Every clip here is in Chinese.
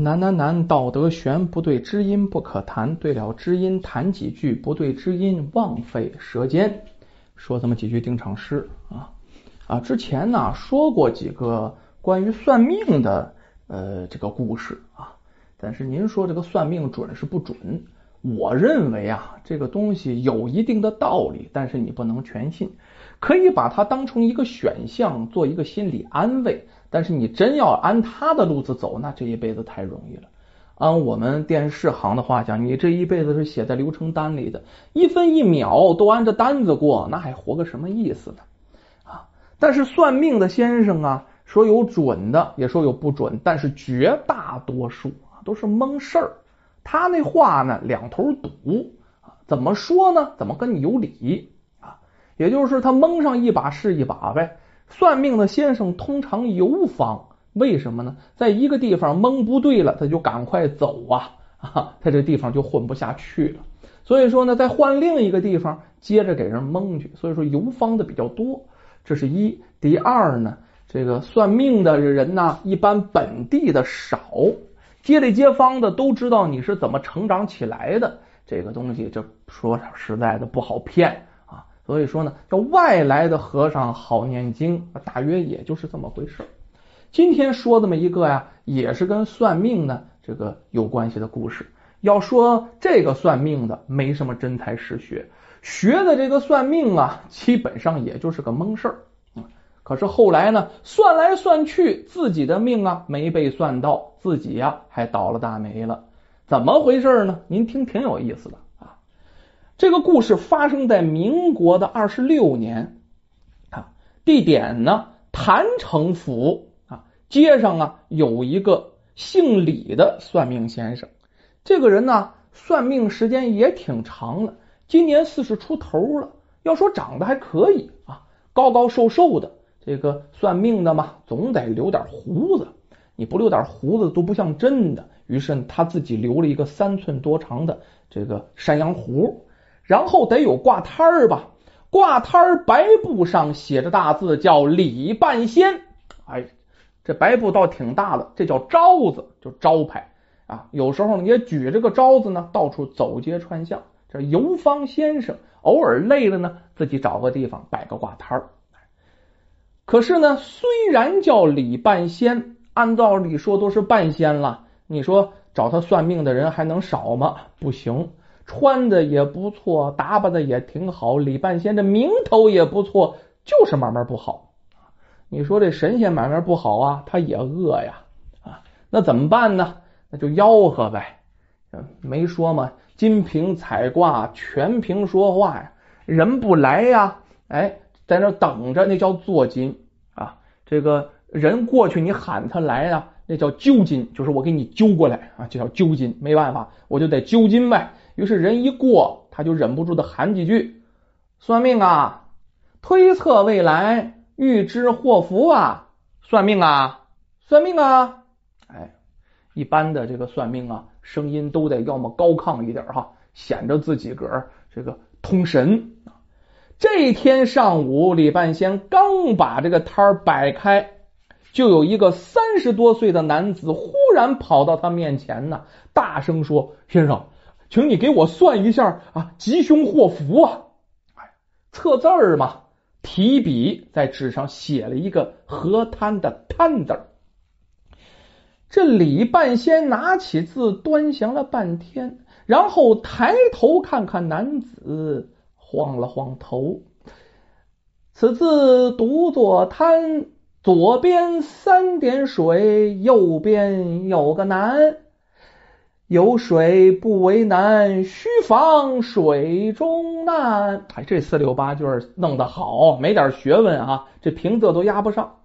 难难难，道德悬，不对知音不可谈。对了知音谈几句，不对知音枉费舌尖。说这么几句定场诗啊啊！之前呢说过几个关于算命的呃这个故事啊，但是您说这个算命准是不准？我认为啊，这个东西有一定的道理，但是你不能全信，可以把它当成一个选项，做一个心理安慰。但是你真要按他的路子走，那这一辈子太容易了。按我们电视行的话讲，你这一辈子是写在流程单里的，一分一秒都按着单子过，那还活个什么意思呢？啊！但是算命的先生啊，说有准的，也说有不准，但是绝大多数啊都是蒙事儿。他那话呢，两头堵啊，怎么说呢？怎么跟你有理啊？也就是他蒙上一把是一把呗。算命的先生通常游方，为什么呢？在一个地方蒙不对了，他就赶快走啊 啊，他这地方就混不下去了。所以说呢，再换另一个地方接着给人蒙去。所以说游方的比较多，这是一。第二呢，这个算命的人呢，一般本地的少，街里街坊的都知道你是怎么成长起来的。这个东西，就说实在的不好骗。所以说呢，叫外来的和尚好念经，大约也就是这么回事。今天说这么一个呀，也是跟算命呢这个有关系的故事。要说这个算命的没什么真才实学，学的这个算命啊，基本上也就是个蒙事儿。可是后来呢，算来算去，自己的命啊没被算到，自己呀还倒了大霉了。怎么回事呢？您听，挺有意思的。这个故事发生在民国的二十六年啊，地点呢郯城府啊，街上啊有一个姓李的算命先生，这个人呢算命时间也挺长了，今年四十出头了，要说长得还可以啊，高高瘦瘦的，这个算命的嘛总得留点胡子，你不留点胡子都不像真的，于是他自己留了一个三寸多长的这个山羊胡。然后得有挂摊儿吧，挂摊儿白布上写着大字叫李半仙，哎，这白布倒挺大的，这叫招子，就招牌啊。有时候呢也举着个招子呢，到处走街串巷。这游方先生偶尔累了呢，自己找个地方摆个挂摊儿。可是呢，虽然叫李半仙，按道理说都是半仙了，你说找他算命的人还能少吗？不行。穿的也不错，打扮的也挺好，李半仙这名头也不错，就是买卖不好。你说这神仙买卖不好啊，他也饿呀啊，那怎么办呢？那就吆喝呗。没说嘛，金瓶彩挂，全凭说话呀。人不来呀，哎，在那等着，那叫做金啊。这个人过去，你喊他来呀，那叫揪金，就是我给你揪过来啊，就叫揪金。没办法，我就得揪金呗。于是人一过，他就忍不住的喊几句：“算命啊，推测未来，预知祸福啊，算命啊，算命啊。”哎，一般的这个算命啊，声音都得要么高亢一点哈，显着自己个儿这个通神。这天上午，李半仙刚把这个摊儿摆开，就有一个三十多岁的男子忽然跑到他面前呢，大声说：“先生。”请你给我算一下啊，吉凶祸福啊！哎，测字儿嘛，提笔在纸上写了一个河滩的滩字儿。这李半仙拿起字端详了半天，然后抬头看看男子，晃了晃头。此字读作滩，左边三点水，右边有个南。有水不为难，须防水中难。哎，这四六八句弄得好，没点学问啊，这平仄都压不上。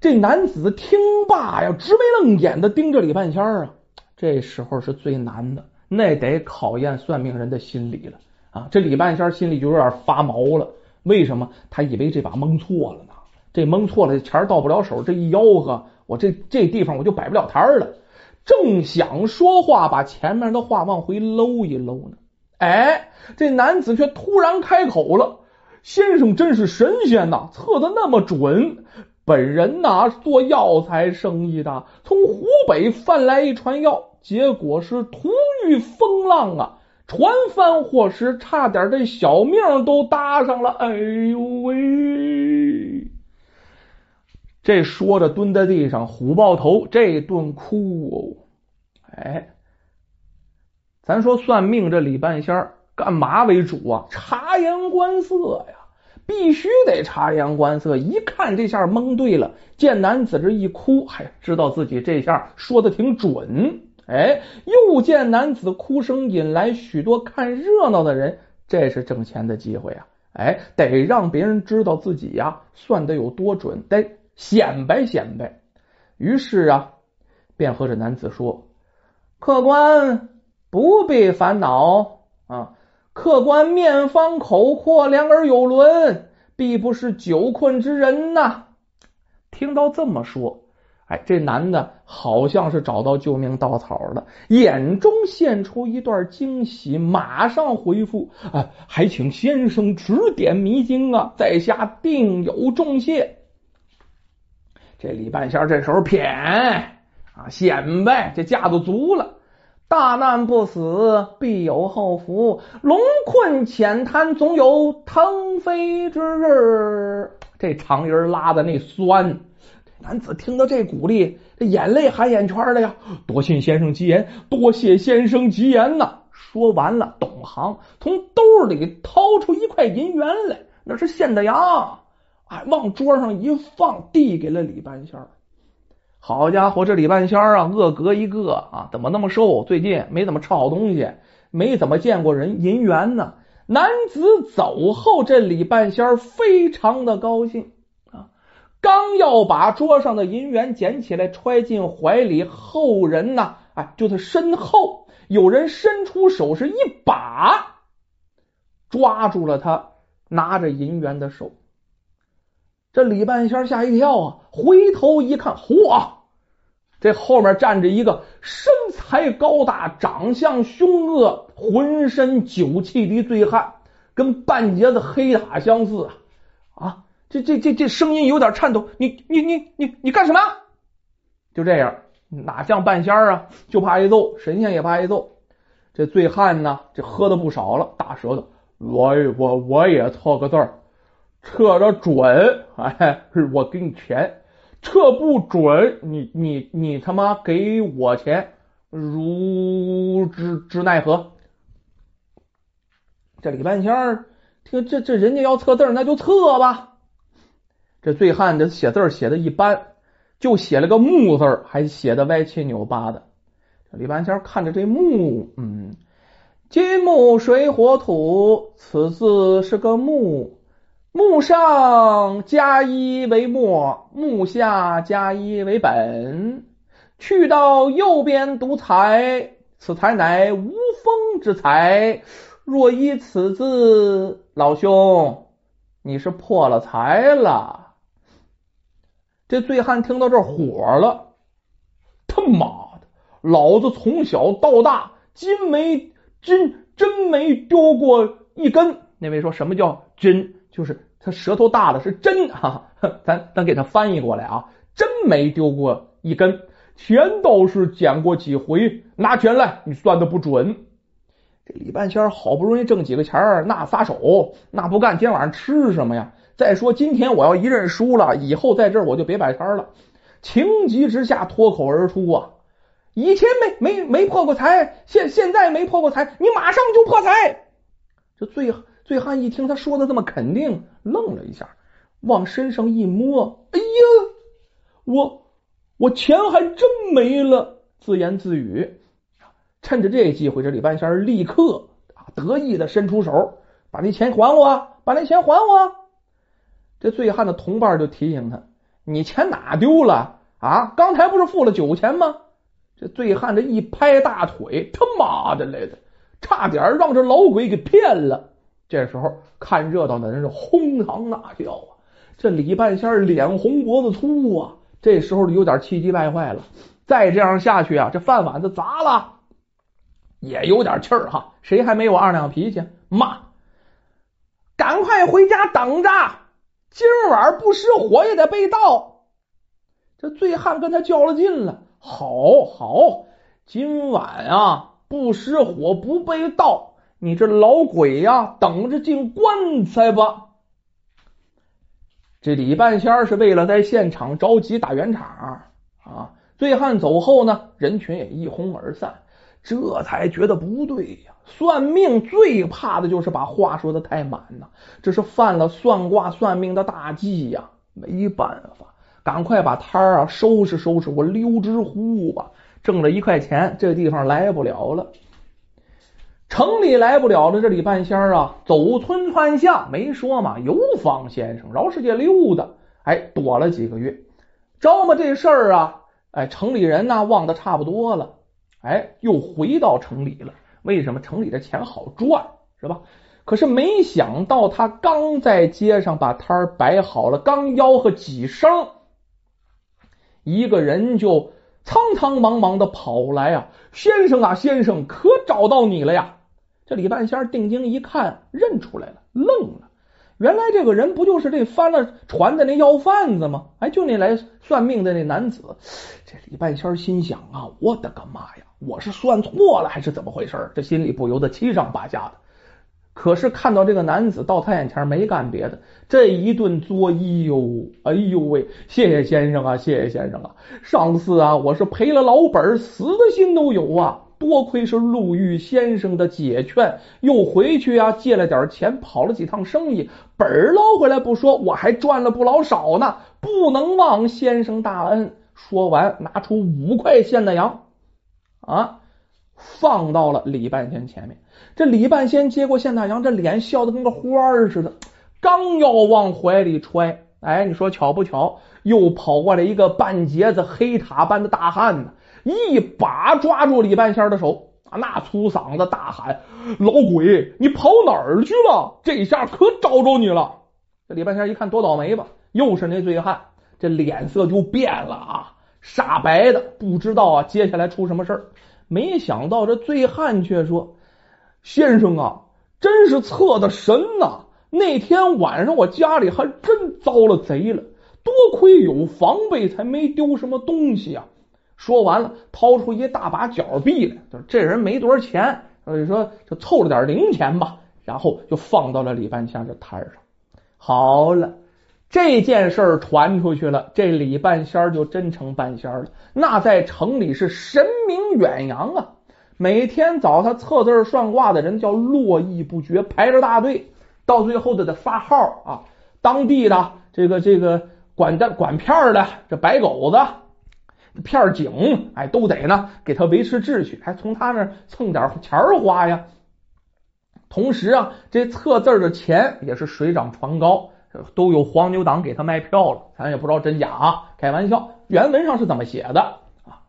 这男子听罢呀，直眉愣眼的盯着李半仙啊。这时候是最难的，那得考验算命人的心理了啊。这李半仙心里就有点发毛了。为什么？他以为这把蒙错了呢？这蒙错了，钱到不了手。这一吆喝，我这这地方我就摆不了摊了。正想说话，把前面的话往回搂一搂呢，哎，这男子却突然开口了：“先生真是神仙呐，测的那么准，本人呐做药材生意的，从湖北贩来一船药，结果是突遇风浪啊，船翻货时差点这小命都搭上了。哎呦喂！这说着蹲在地上虎抱头，这顿哭哦。哎，咱说算命这李半仙干嘛为主啊？察言观色呀，必须得察言观色。一看这下蒙对了，见男子这一哭，嗨，知道自己这下说的挺准。哎，又见男子哭声引来许多看热闹的人，这是挣钱的机会啊！哎，得让别人知道自己呀算的有多准，得。显摆显摆，于是啊，便和这男子说：“客官不必烦恼啊，客官面方口阔，两耳有轮，必不是久困之人呐。”听到这么说，哎，这男的好像是找到救命稻草了，眼中现出一段惊喜，马上回复：“啊，还请先生指点迷津啊，在下定有重谢。”这李半仙这时候谝啊显摆，这架子足了。大难不死，必有后福。龙困浅滩，总有腾飞之日。这长音拉的那酸，男子听到这鼓励，这眼泪含眼圈的呀。多谢先生吉言，多谢先生吉言呐。说完了，懂行，从兜里掏出一块银元来，那是现的呀。哎，往桌上一放，递给了李半仙儿。好家伙，这李半仙儿啊，恶格一个啊，怎么那么瘦？最近没怎么吃好东西，没怎么见过人银元呢。男子走后，这李半仙儿非常的高兴啊，刚要把桌上的银元捡起来揣进怀里，后人呢，哎，就他身后有人伸出手，是一把抓住了他拿着银元的手。这李半仙吓一跳啊！回头一看，嚯，这后面站着一个身材高大、长相凶恶、浑身酒气的醉汉，跟半截子黑塔相似啊！啊，这这这这声音有点颤抖，你你你你你干什么？就这样，哪像半仙啊？就怕挨揍，神仙也怕挨揍。这醉汉呢，这喝的不少了，大舌头，我我我也错个字儿。测的准，哎，我给你钱；测不准，你你你他妈给我钱，如之之奈何？这李半仙儿听这这人家要测字儿那就测吧。这醉汉这写字儿写的一般，就写了个木字儿还写的歪七扭八的。这李半仙看着这木，嗯，金木水火土，此字是个木。木上加一为末，木下加一为本。去到右边读财，此财乃无风之财。若依此字，老兄，你是破了财了。这醉汉听到这火了，他妈的，老子从小到大，金没真真没丢过一根。那位说什么叫真？就是他舌头大的是真哈，咱咱给他翻译过来啊，真没丢过一根全都是捡过几回。拿钱来，你算的不准。这李半仙好不容易挣几个钱儿，那撒手，那不干，今天晚上吃什么呀？再说今天我要一认输了，以后在这儿我就别摆摊了。情急之下脱口而出啊，以前没没没破过财，现现在没破过财，你马上就破财。这最。醉汉一听他说的这么肯定，愣了一下，往身上一摸，哎呀，我我钱还真没了，自言自语。趁着这机会，这李半仙立刻啊得意的伸出手，把那钱还我，把那钱还我。这醉汉的同伴就提醒他：“你钱哪丢了啊？刚才不是付了酒钱吗？”这醉汉这一拍大腿，他妈的来的，差点让这老鬼给骗了。这时候看热闹的人是哄堂大笑啊！这李半仙脸红脖子粗啊！这时候有点气急败坏了，再这样下去啊，这饭碗子砸了，也有点气儿哈！谁还没有二两脾气？骂！赶快回家等着，今晚不失火也得被盗。这醉汉跟他较了劲了，好好，今晚啊不失火不被盗，你这老鬼呀，等着进棺材吧！这李半仙是为了在现场着急打圆场啊！醉汉走后呢，人群也一哄而散，这才觉得不对呀。算命最怕的就是把话说的太满呐，这是犯了算卦算命的大忌呀！没办法，赶快把摊儿啊收拾收拾，我溜之乎吧！挣了一块钱，这地方来不了了。城里来不了的这李半仙啊，走村串巷，没说嘛，游方先生饶世界溜达，哎，躲了几个月，着么这事儿啊，哎，城里人呢忘得差不多了，哎，又回到城里了。为什么城里的钱好赚，是吧？可是没想到，他刚在街上把摊儿摆好了，刚吆喝几声，一个人就苍苍茫茫的跑来啊！先生啊，先生，可找到你了呀！这李半仙定睛一看，认出来了，愣了。原来这个人不就是这翻了船的那要贩子吗？哎，就那来算命的那男子。这李半仙心想啊，我的个妈呀，我是算错了还是怎么回事？这心里不由得七上八下的。可是看到这个男子到他眼前，没干别的，这一顿作揖哟，哎呦喂，谢谢先生啊，谢谢先生啊，上次啊，我是赔了老本，死的心都有啊。多亏是陆玉先生的解劝，又回去啊借了点钱，跑了几趟生意，本儿捞回来不说，我还赚了不老少呢，不能忘先生大恩。说完，拿出五块现大洋啊，放到了李半仙前面。这李半仙接过现大洋，这脸笑得跟个花儿似的，刚要往怀里揣，哎，你说巧不巧，又跑过来一个半截子黑塔般的大汉呢。一把抓住李半仙的手啊，那粗嗓子大喊：“老鬼，你跑哪儿去了？这下可找着你了！”这李半仙一看，多倒霉吧，又是那醉汉，这脸色就变了啊，煞白的，不知道啊接下来出什么事儿。没想到这醉汉却说：“先生啊，真是测的神呐！那天晚上我家里还真遭了贼了，多亏有防备，才没丢什么东西啊。”说完了，掏出一大把角币来，就是这人没多少钱，所以说就凑了点零钱吧，然后就放到了李半仙这摊上。好了，这件事儿传出去了，这李半仙就真成半仙了，那在城里是神名远扬啊！每天早他测字算卦的人叫络绎不绝，排着大队，到最后都得发号啊！当地的这个这个管的管片的这白狗子。片警，哎，都得呢，给他维持秩序，还从他那儿蹭点钱花呀。同时啊，这测字的钱也是水涨船高，都有黄牛党给他卖票了，咱也不知道真假啊，开玩笑。原文上是怎么写的啊？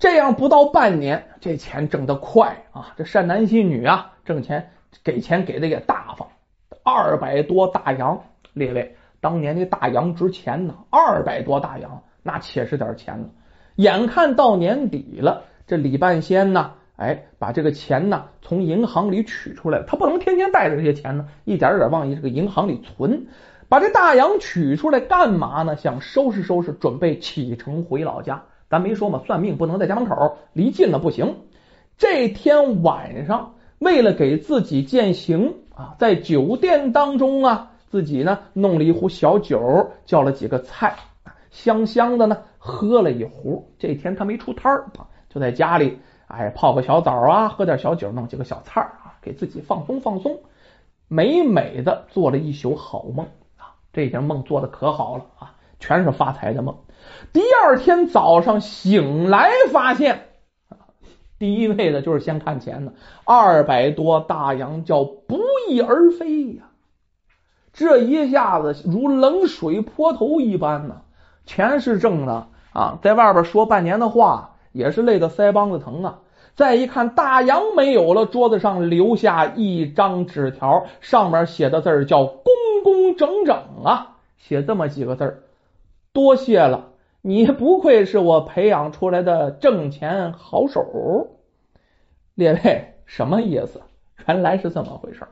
这样不到半年，这钱挣得快啊！这善男信女啊，挣钱给钱给的也大方，二百多大洋，列位，当年那大洋值钱呢，二百多大洋。那且是点钱了，眼看到年底了，这李半仙呢，哎，把这个钱呢从银行里取出来了。他不能天天带着这些钱呢，一点点往这个银行里存。把这大洋取出来干嘛呢？想收拾收拾，准备启程回老家。咱没说嘛，算命不能在家门口，离近了不行。这天晚上，为了给自己践行啊，在酒店当中啊，自己呢弄了一壶小酒，叫了几个菜。香香的呢，喝了一壶。这天他没出摊儿，就在家里，哎，泡个小澡啊，喝点小酒，弄几个小菜啊，给自己放松放松，美美的做了一宿好梦啊。这天梦做的可好了啊，全是发财的梦。第二天早上醒来，发现第一位的就是先看钱的，二百多大洋叫不翼而飞呀！这一下子如冷水泼头一般呢。钱是挣的啊，在外边说半年的话也是累得腮帮子疼啊。再一看大洋没有了，桌子上留下一张纸条，上面写的字儿叫“工工整整”啊，写这么几个字儿多谢了，你不愧是我培养出来的挣钱好手。列位，什么意思？原来是这么回事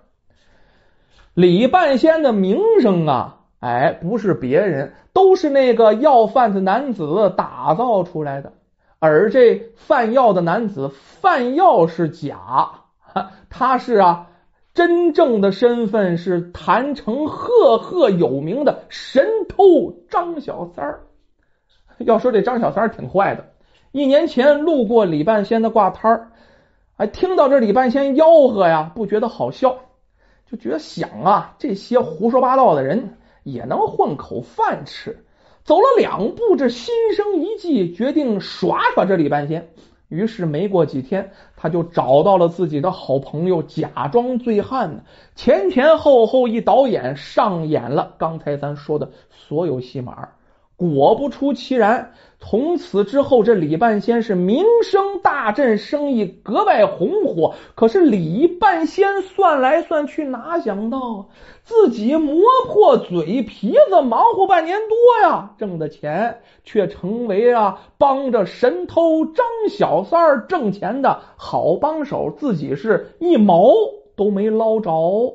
李半仙的名声啊。哎，不是别人，都是那个要饭的男子打造出来的。而这贩药的男子贩药是假，他是啊，真正的身份是坛城赫赫有名的神偷张小三儿。要说这张小三儿挺坏的，一年前路过李半仙的挂摊儿，哎，听到这李半仙吆喝呀，不觉得好笑，就觉得想啊，这些胡说八道的人。也能混口饭吃。走了两步，这心生一计，决定耍耍这李半仙。于是没过几天，他就找到了自己的好朋友，假装醉汉，前前后后一导演，上演了刚才咱说的所有戏码。果不出其然，从此之后，这李半仙是名声大振，生意格外红火。可是李半仙算来算去，哪想到自己磨破嘴皮子，忙活半年多呀，挣的钱却成为啊帮着神偷张小三儿挣钱的好帮手，自己是一毛都没捞着。